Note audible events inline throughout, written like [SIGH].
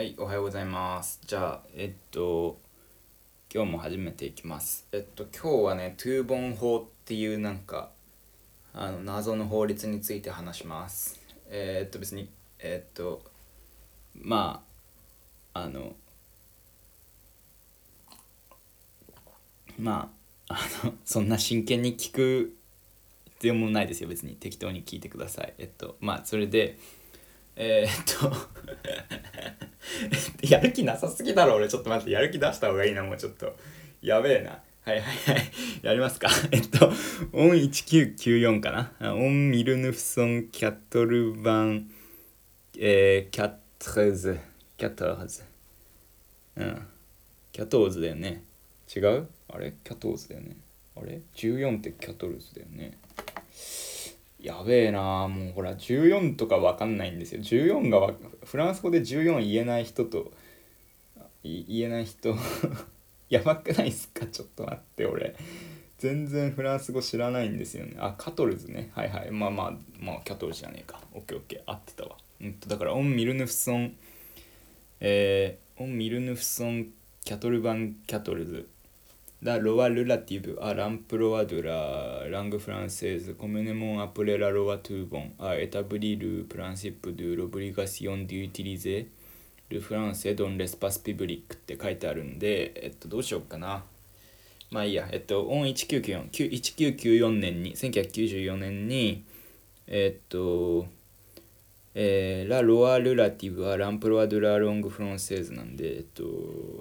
はい、おはようございます。じゃあ、えっと、今日も始めていきます。えっと、今日はね、トゥーボン法っていうなんか、あの、謎の法律について話します。えーっと、別に、えっと、まあ、あの、まあ、あの、そんな真剣に聞く必要もないですよ、別に。適当に聞いてください。えっと、まあ、それで、えーっとやる気なさすぎだろ俺。ちょっと待ってやる気出した方がいいなもうちょっと。やべえな。はいはいはい。やりますか。[LAUGHS] えっとオン1994かな？オンミルヌフソンキャトルバンえー、キャトルズキャトルズうん。キャトーズだよね。違う？あれ？キャトーズだよね。あれ？14ってキャトルズだよね。やべえなもうほら14とかわかんないんですよ。14がわフランス語で14言えない人と言えない人 [LAUGHS] やばくないっすか？ちょっと待って俺。全然フランス語知らないんですよね。あ quatorze ね。はいはい。まあまあまあ quatre じゃねえか。オッケーオッケー。合ってたわ。うんとだから en mille neuf cent えー、 en mille neuf cent quatre-vingt-quatorze。la loi relative、à l'emploi de la、langue française、communément appelée la loi Toubon、a établi le principe de l'obligation d'utiliser、ル・フランセ・ドン・レスパス・ピブリックって書いてあるんで、えっと、どうしようかな。まあいいや、えっと、オン 1994・ 1994年に、1994年に、えっと、えー、ラ・ロア・ルラティブはランプロア・ドゥ・ラ・ロング・フロンセーズなんで、えっと、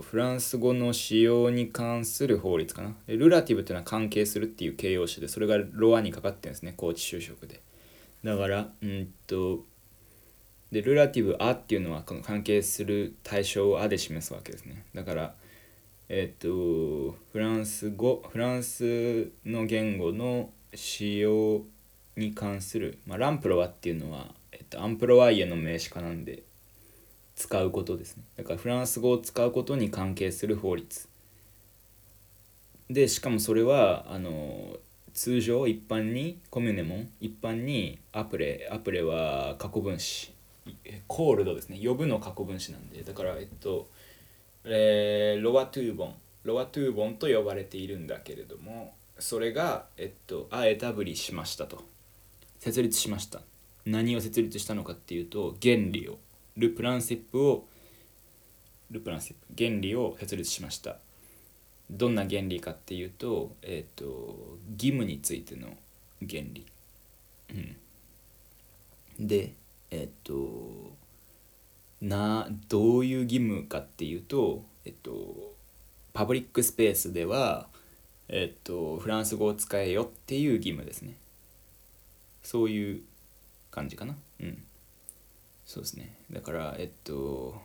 フランス語の使用に関する法律かな。ルラティブっていうのは関係するっていう形容詞で、それがロアにかかってるんですね、高知就職で。だから、うんと、で、ルラティブ・アっていうのはこの関係する対象をアで示すわけですね。だから、えっと、フランス語、フランスの言語の使用に関する、まあ、ランプロワっていうのは、えっと、アンプロワイエの名詞化なんで使うことですね。だからフランス語を使うことに関係する法律。でしかもそれはあの通常一般にコミュネモン一般にアプレアプレは過去分詞。コールドですね。呼ぶの過去分詞なんで。だからえっと、えーロワトゥーボン。ロワトゥーボンと呼ばれているんだけれどもそれがえっとあエタブリしましたと。設立しました。何を設立したのかっていうと原理をルプランシップをルプランシップ原理を設立しました。どんな原理かっていうとえっ、と義務についての原理、うん、でえっ、となどういう義務かっていうとえっ、とパブリックスペースではえっ、とフランス語を使えよっていう義務ですね。そういう感じかな。うん。そうですね。だからえっと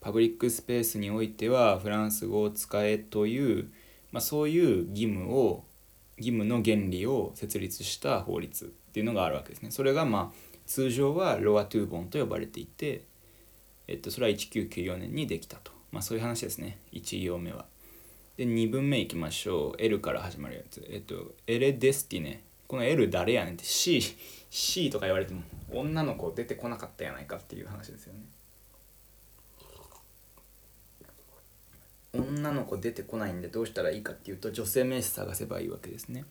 パブリックスペースにおいてはフランス語を使えという、まあ、そういう義務を義務の原理を設立した法律っていうのがあるわけですね。それがまあ通常はロア・トゥーボンと呼ばれていて、えっと、それは1994年にできたと、まあ、そういう話ですね。1行目は。で2文目いきましょう。L から始まるやつ。えっとエレ・デスティネこの L 誰やねんって C, C とか言われても女の子出てこなかったやないかっていう話ですよね。女の子出てこないんでどうしたらいいかっていうと女性名詞探せばいいわけですね。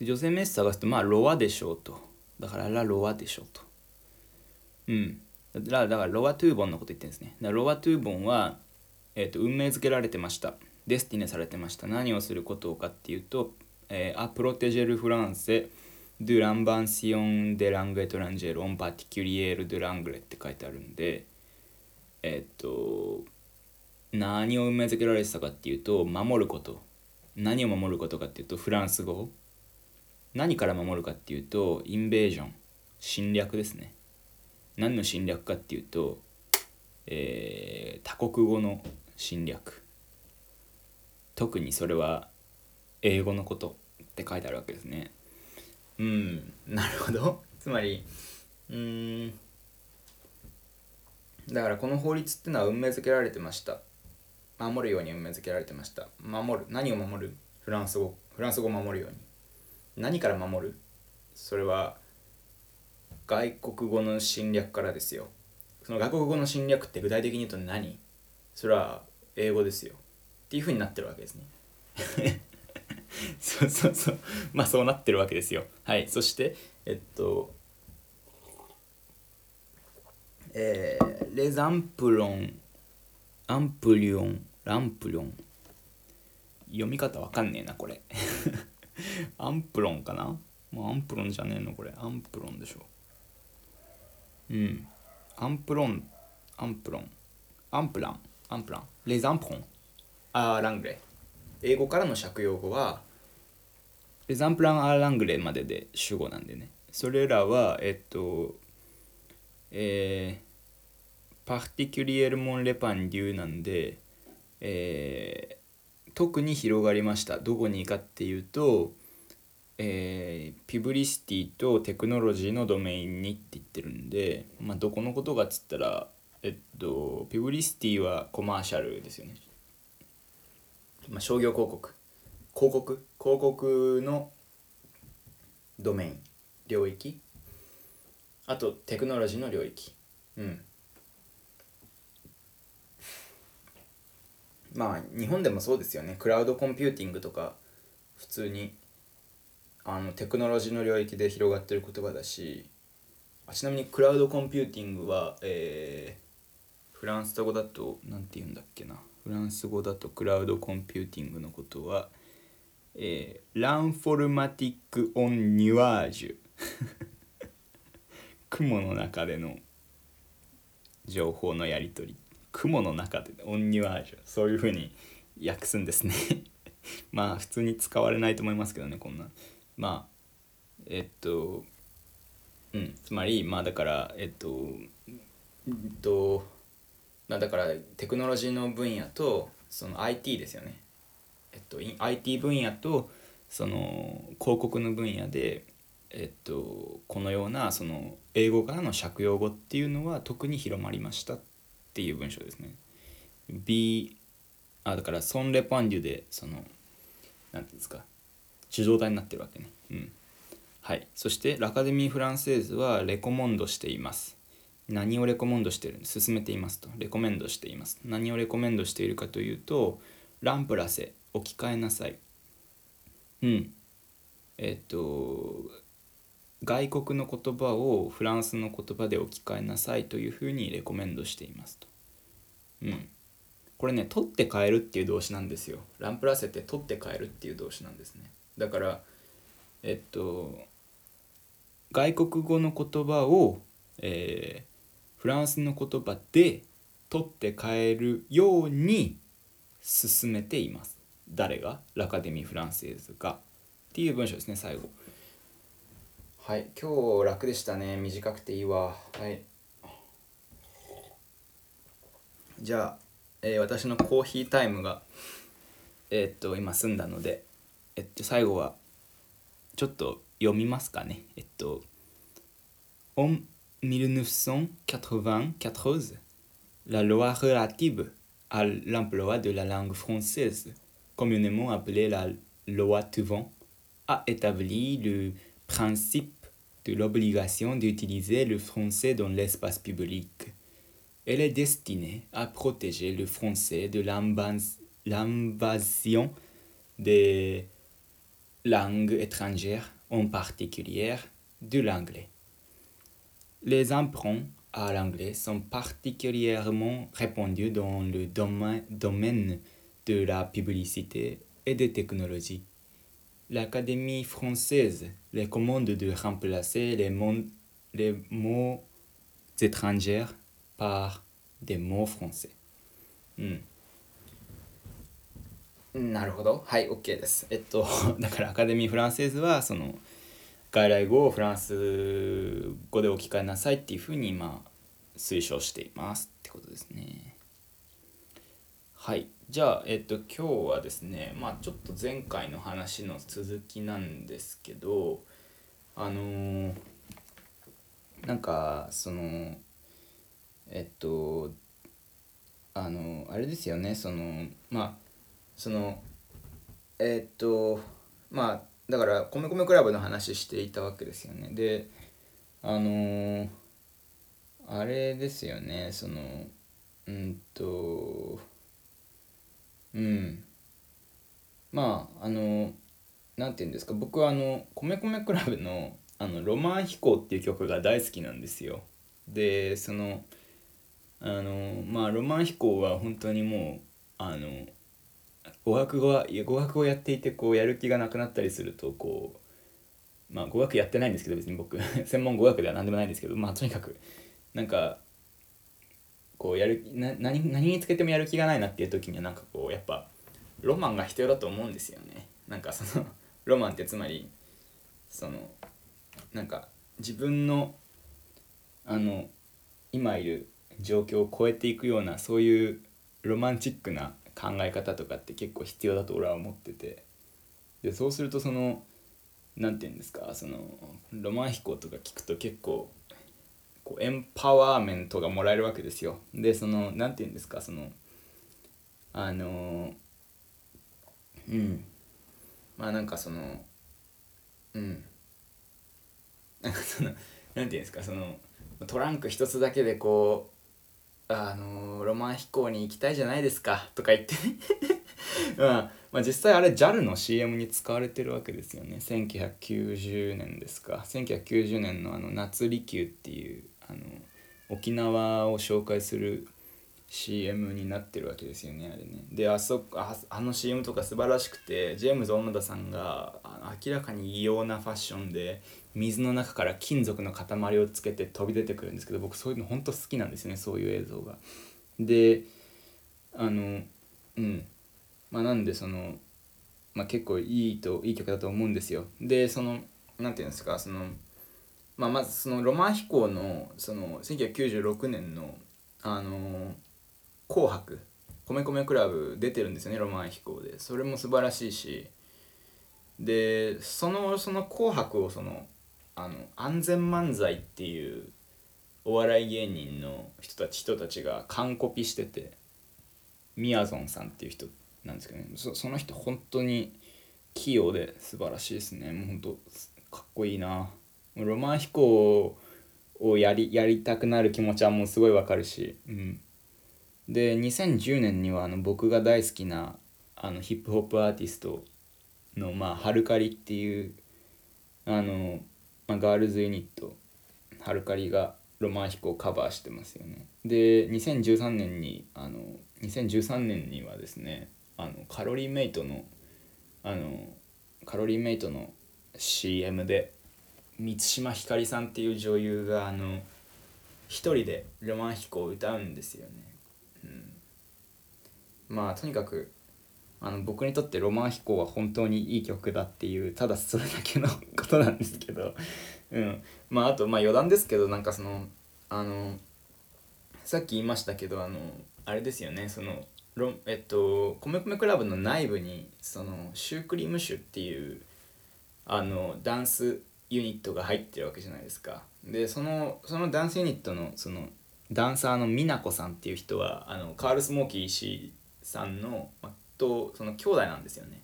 女性名詞探すとまあロアでしょうと。だからラロアでしょうと。うん。だだからロアトゥーボンのこと言ってるんですね。だからロアトゥーボンは、えー、と運命づけられてました。デスティネされてました。何をすることかっていうと、えー、アプロテジェルフランセ de l'invention de langue étrangère en particulier de l'anglais って書いてあるんでえっと何を運命づけられてたかっていうと守ること何を守ることかっていうとフランス語何から守るかっていうとインベージョン侵略ですね何の侵略かっていうと、えー、他国語の侵略特にそれは英語のことって書いてあるわけですね。うん。なるほど。つまりうーん。だからこの法律ってのは運命づけられてました。守るように運命づけられてました。守る。何を守る？フランス語。フランス語を守るように。何から守る？それは外国語の侵略からですよ。その外国語の侵略って具体的に言うと何？それは英語ですよ。っていうふうになってるわけですね。[LAUGHS] そうそうそう。まあそうなってるわけですよ。はい。そしてえっとえー、 les emprunts emprunt l'emprunt。読み方わかんねえなこれ。[LAUGHS] emprunt かな？もう emprunt じゃねえのこれ。 emprunt でしょ。うん。 emprunt emprunt。emprunt。emprunt。les emprunts。à l'anglais。英語からの借用語は les emprunts à l'anglais までで主語なんでね。それらはえっとえー、 particulièrement répandus なんでえー、特に広がりました。どこにかっていうと、えー、 publicité とテクノロジーのドメインにって言ってるんで、まあ、どこのことかっつったらえっと publicité はコマーシャルですよね、まあ、商業広告。広告？広告のドメイン。領域。あとテクノロジーの領域。うん。まあ日本でもそうですよね。クラウドコンピューティングとか普通にあのテクノロジーの領域で広がってる言葉だし。あちなみにクラウドコンピューティングは、えー、フランス語だと何て言うんだっけな。フランス語だとクラウドコンピューティングのことは、えー、 l'informatique en nuage。[LAUGHS] 雲の中での情報のやり取り。雲の中で en nuage。そういうふうに訳すんですね。[LAUGHS] まあ普通に使われないと思いますけどねこんな。まあえっとうん。つまりまあだからえっとえっとだからテクノロジーの分野とその IT ですよねえっと IT 分野とその広告の分野でえっとこのようなその英語からの借用語っていうのは特に広まりましたっていう文章ですね。B あだからソン・レパンデュでその何て言うんですか受状態になってるわけね。うん。はい。そしてラカデミー・フランセーズはレコモンドしています。何をレコメンドしてる？進めていますと。レコメンドしています。何をレコメンドしているかというと、ランプラセ、置き換えなさい。うん。えっと、外国の言葉をフランスの言葉で置き換えなさいというふうにレコメンドしていますと。うん。これね、取って変えるっていう動詞なんですよ。ランプラセって取って変えるっていう動詞なんですね。だから、えっと、外国語の言葉を、えー、フランスの言葉で取って変えるように進めています。誰が？ラカデミー・フランセーズが。っていう文章ですね、最後。はい今日楽でしたね短くていいわはいじゃあ、えー、私のコーヒータイムがえー、っと今済んだのでえっと最後はちょっと読みますかねえっと 1994, la loi relative à l'emploi de la langue française, communément appelée la loi Tuvon, a établi le principe de l'obligation d'utiliser le français dans l'espace public. Elle est destinée à protéger le français de l'invasion des langues étrangères, en particulier de l'anglais. Les emprunts à l'anglais sont particulièrement répandus dans le domaine de la publicité et des technologies l'Académie française recommande de remplacer les mots, les mots étrangers par des mots français. うん。なるほど。はい、OK です。えっと、だからアカデミー・フランセーズは、その、 [LAUGHS] 外来語をフランス語で置き換えなさいっていうふうに、まあ、推奨していますってことですね。はい。じゃあ、えっと、今日はですね、まあ、ちょっと前回の話の続きなんですけど、あのー、なんか、その、えっと、あの、あれですよね、その、まあ、その、えっと、まあ、だから、米米クラブの話していたわけですよね。で、あのー、あれですよね。そのうんとうん。まああのなんて言うんですか。僕はあの米米クラブのあの「ロマン飛行」っていう曲が大好きなんですよ。でそのあのまあロマン飛行は本当にもうあの語学語は語学をやっていてこうやる気がなくなったりするとこうまあ語学やってないんですけど別に僕。[LAUGHS] 専門語学では何でもないんですけどまあとにかく。なんかこうやるな何何につけてもやる気がないなっていう時にはなんかこうやっぱロマンが必要だと思うんですよね。なんかその [LAUGHS] ロマンってつまりそのなんか自分のあの今いる状況を超えていくようなそういうロマンチックな考え方とかって結構必要だと俺は思ってて。でそうするとその何て言うんですかそのロマン飛行とか聞くと結構こうエンパワーメントがもらえるわけですよ。でその何て言うんですかそのあのうん。まあなんかそのうん。なんかその何て言うんですかそのトランク一つだけでこうあのロマン飛行に行きたいじゃないですかとか言って [LAUGHS] まあ、まあ実際あれ JAL の CM に使われてるわけですよね。1990年ですか。1990年のあの夏離宮っていうあの沖縄を紹介する CM になってるわけですよねあれね。であそああの CM とか素晴らしくてジェームズ・小野田さんが明らかに異様なファッションで水の中から金属の塊をつけて飛び出てくるんですけど僕そういうの本当好きなんですよねそういう映像が。であのうん。まあなんでその、まあ、結構いいといい曲だと思うんですよ。でその何て言うんですかそのまあ、まずそのロマン飛行のその1996年のあの紅白米米クラブ出てるんですよねロマン飛行で。それも素晴らしいし。でそのその紅白をそのあの安全漫才っていうお笑い芸人の人たち人たちが完コピしててみやぞんさんっていう人なんですけどね。そその人本当に器用で素晴らしいですね。もう本当かっこいいな。ロマン飛行をやりやりたくなる気持ちはもうすごいわかるし、うん、で2010年にはあの僕が大好きなあのヒップホップアーティストの、まあ、ハルカリっていうあの、まあ、ガールズユニットハルカリがロマン飛行をカバーしてますよね。で2013年にあの2013年にはですねあのカロリーメイトのあのカロリーメイトの CM で満島ひかりさんっていう女優があの一人でロマン飛行を歌うんですよね、まあとにかくあの僕にとって「ロマン飛行」は本当にいい曲だっていうただそれだけのことなんですけど、うん、まああとまあ余談ですけどなんかそのあのさっき言いましたけどあのあれですよねそのロえっと米米クラブの内部にそのシュークリームシュっていうあのダンスユニットが入ってるわけじゃないですか。でそのそのダンスユニットのそのダンサーの美奈子さんっていう人はあのカール・スモーキー石井さんの、まとその兄弟なんですよね。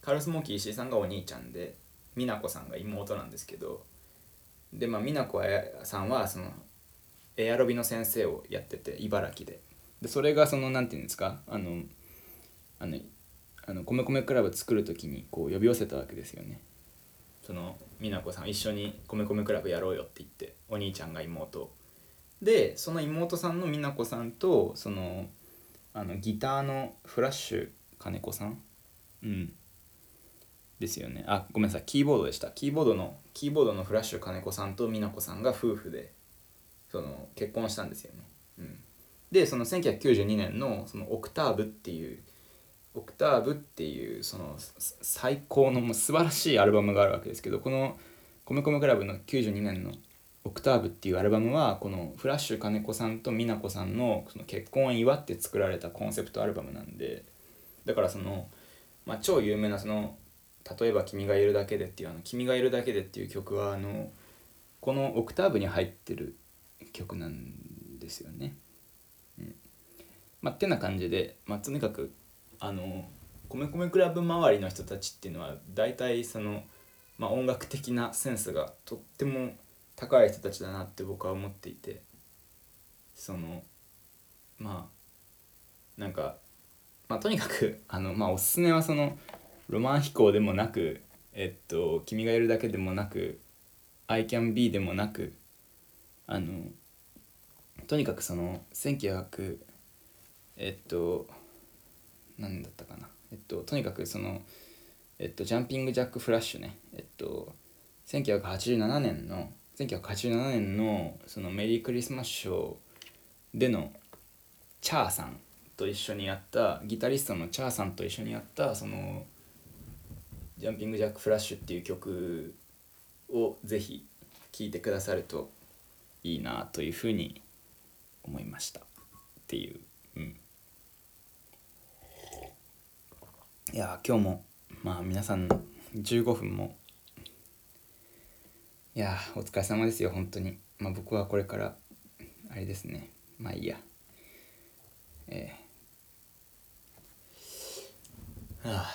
カール・スモーキー石井さんがお兄ちゃんで美奈子さんが妹なんですけどでまあ美奈子さんはそのエアロビの先生をやってて茨城で。でそれがその何て言うんですかあのあのあの米米クラブ作る時にこう呼び寄せたわけですよね。その美奈子さん一緒に米米クラブやろうよって言ってお兄ちゃんが妹でその妹さんの美奈子さんとそのあのギターのフラッシュ金子さん？うん。ですよね。あごめんなさい。キーボードでした。キーボードのキーボードのフラッシュ金子さんと美奈子さんが夫婦でその結婚したんですよね、うん、でその1992年のそのオクターブっていうオクターブっていうその最高のもう素晴らしいアルバムがあるわけですけどこの米米クラブの92年のオクターブっていうアルバムはこのフラッシュ金子さんと美奈子さんのその結婚を祝って作られたコンセプトアルバムなんでだからその、まあ、超有名なその例えば「君がいるだけで」っていうあの「君がいるだけで」っていう曲はあのこのオクターブに入ってる曲なんですよね。うん、まあ、ってな感じで、まあ、とにかくあの米米クラブ周りの人たちっていうのは大体その、まあ、音楽的なセンスがとっても高い人たちだなって僕は思っていてそのまあなんかまあとにかくあのまあおすすめはそのロマン飛行でもなくえっと「君がいるだけ」でもなく「I can be」でもなくあのとにかくその1900えっと何だったかな。えっととにかくそのえっとジャンピング・ジャック・フラッシュね。えっと1987年の1987年のそのメリークリスマスショーでのチャーさんと一緒にやったギタリストのチャーさんと一緒にやったその「ジャンピング・ジャック・フラッシュ」っていう曲をぜひ聴いてくださるといいなというふうに思いましたっていう。うん。いや今日もまあ皆さん15分もいやお疲れ様ですよ本当に。まあ僕はこれからあれですね。まあいいや。えー、はあ。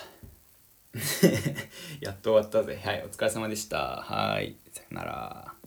[LAUGHS] やっと終わったぜ。はいお疲れ様でした。はいさよなら。